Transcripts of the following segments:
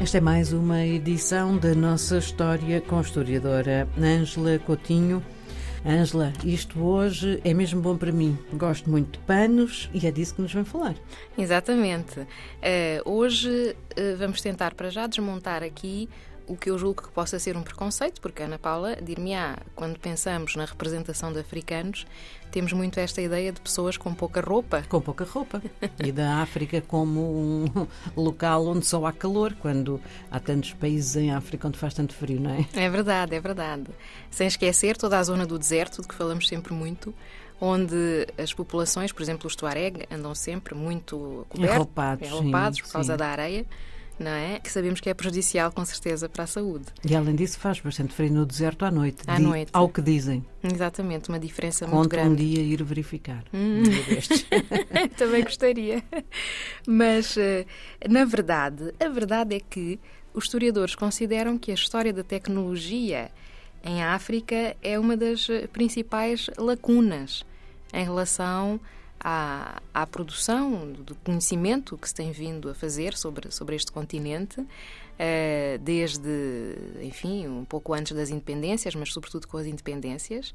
Esta é mais uma edição da nossa história com a historiadora Ângela Coutinho. Ângela, isto hoje é mesmo bom para mim. Gosto muito de panos e é disso que nos vem falar. Exatamente. Uh, hoje uh, vamos tentar para já desmontar aqui o que eu julgo que possa ser um preconceito, porque Ana Paula dir-me-á, quando pensamos na representação de africanos, temos muito esta ideia de pessoas com pouca roupa. Com pouca roupa. e da África como um local onde só há calor, quando há tantos países em África onde faz tanto frio, não é? É verdade, é verdade. Sem esquecer toda a zona do deserto, de que falamos sempre muito, onde as populações, por exemplo, os Tuareg, andam sempre muito cobertos, enroupados, enroupados sim, por causa sim. da areia não é? Que sabemos que é prejudicial, com certeza, para a saúde. E além disso, faz bastante frio no deserto à noite. À Di- noite. Ao que dizem. Exatamente, uma diferença muito Conto um grande. dia ir verificar. Hum. Um. Também gostaria. Mas, eh, na verdade, a verdade é que os historiadores consideram que a história da tecnologia em África é uma das eh, principais lacunas em relação à, à produção do conhecimento que se tem vindo a fazer sobre, sobre este continente, eh, desde, enfim, um pouco antes das independências, mas sobretudo com as independências.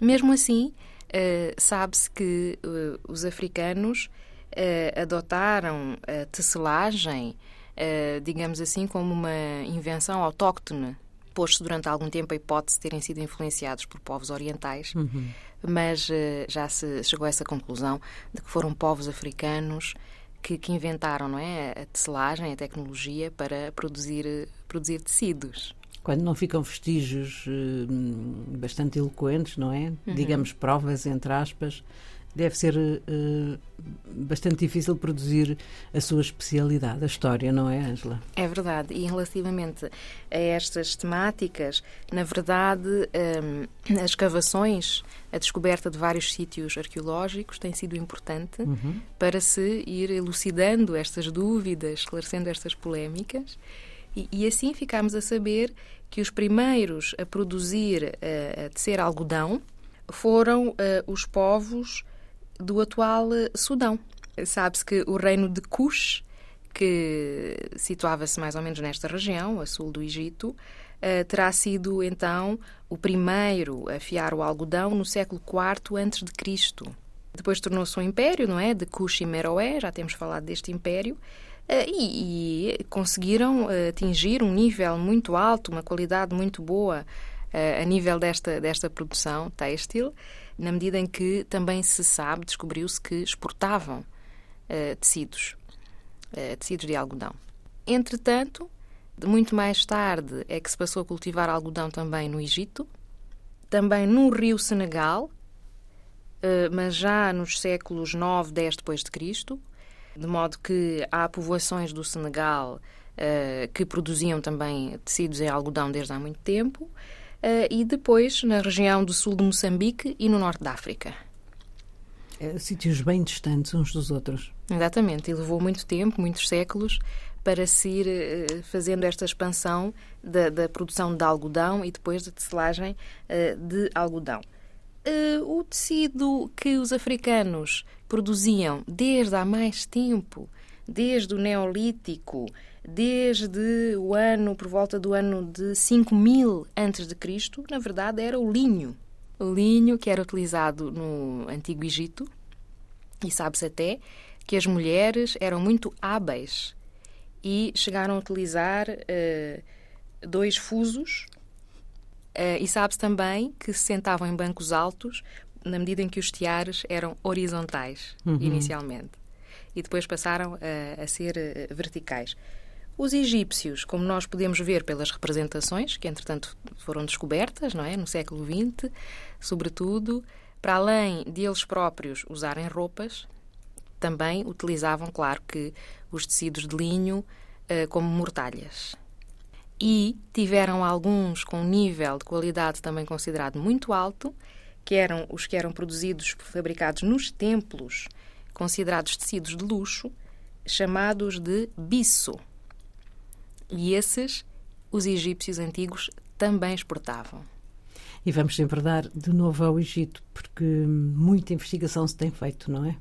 Mesmo assim, eh, sabe-se que eh, os africanos adotaram a tecelagem, digamos assim, como uma invenção autóctone, posto durante algum tempo a hipótese de terem sido influenciados por povos orientais, mas eh, já se chegou a essa conclusão de que foram povos africanos que, que inventaram não é, a tecelagem, a tecnologia para produzir, produzir tecidos. Quando não ficam vestígios eh, bastante eloquentes, não é? Digamos provas, entre aspas, deve ser eh, bastante difícil produzir a sua especialidade, a história, não é, Ângela? É verdade. E relativamente a estas temáticas, na verdade, hum, as escavações, a descoberta de vários sítios arqueológicos tem sido importante para se ir elucidando estas dúvidas, esclarecendo estas polémicas. E, e assim ficámos a saber que os primeiros a produzir, eh, a tecer algodão, foram eh, os povos do atual eh, Sudão. Sabe-se que o reino de Cush, que situava-se mais ou menos nesta região, a sul do Egito, eh, terá sido então o primeiro a fiar o algodão no século IV Cristo. Depois tornou-se um império, não é? De Cush e Meroé, já temos falado deste império, eh, e, e conseguiram atingir um nível muito alto, uma qualidade muito boa a nível desta, desta produção têxtil, na medida em que também se sabe, descobriu-se que exportavam eh, tecidos, eh, tecidos de algodão. Entretanto, muito mais tarde é que se passou a cultivar algodão também no Egito, também no rio Senegal, eh, mas já nos séculos 9, 10 depois de Cristo, de modo que há povoações do Senegal eh, que produziam também tecidos em algodão desde há muito tempo, eh, e depois na região do sul de Moçambique e no norte da África. É, sítios bem distantes uns dos outros. Exatamente, e levou muito tempo, muitos séculos, para se ir eh, fazendo esta expansão da, da produção de algodão e depois da tecelagem eh, de algodão. Eh, o tecido que os africanos produziam desde há mais tempo, desde o Neolítico, desde o ano, por volta do ano de 5000 antes de Cristo, na verdade era o linho. O linho que era utilizado no Antigo Egito, e sabe-se até que as mulheres eram muito hábeis e chegaram a utilizar eh, dois fusos. eh, e sabe-se também que se sentavam em bancos altos na medida em que os tiares eram horizontais, inicialmente. E depois passaram a, a ser eh, verticais. Os egípcios, como nós podemos ver pelas representações, que entretanto foram descobertas, não é, no século XX, sobretudo, para além de eles próprios usarem roupas, também utilizavam, claro que, os tecidos de linho eh, como mortalhas. E tiveram alguns com um nível de qualidade também considerado muito alto, que eram os que eram produzidos, fabricados nos templos, considerados tecidos de luxo, chamados de bisso. E esses os egípcios antigos também exportavam. E vamos sempre dar de novo ao Egito, porque muita investigação se tem feito, não é?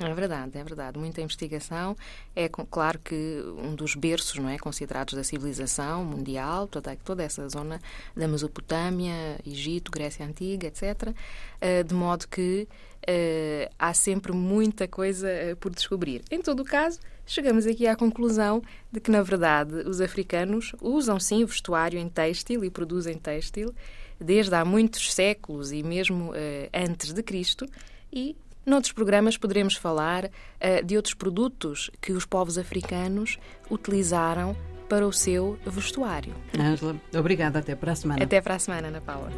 É verdade, é verdade. Muita investigação. É claro que um dos berços, não é, considerados da civilização mundial, toda, toda essa zona da Mesopotâmia, Egito, Grécia Antiga, etc. Eh, de modo que uh, há sempre muita coisa uh, por descobrir. Em todo o caso, chegamos aqui à conclusão de que, na verdade, os africanos usam sim o vestuário em têxtil e produzem têxtil desde há muitos séculos e mesmo uh, antes de Cristo e Noutros programas poderemos falar uh, de outros produtos que os povos africanos utilizaram para o seu vestuário. Ângela, obrigada. Até para a semana. Até para a semana, Ana Paula.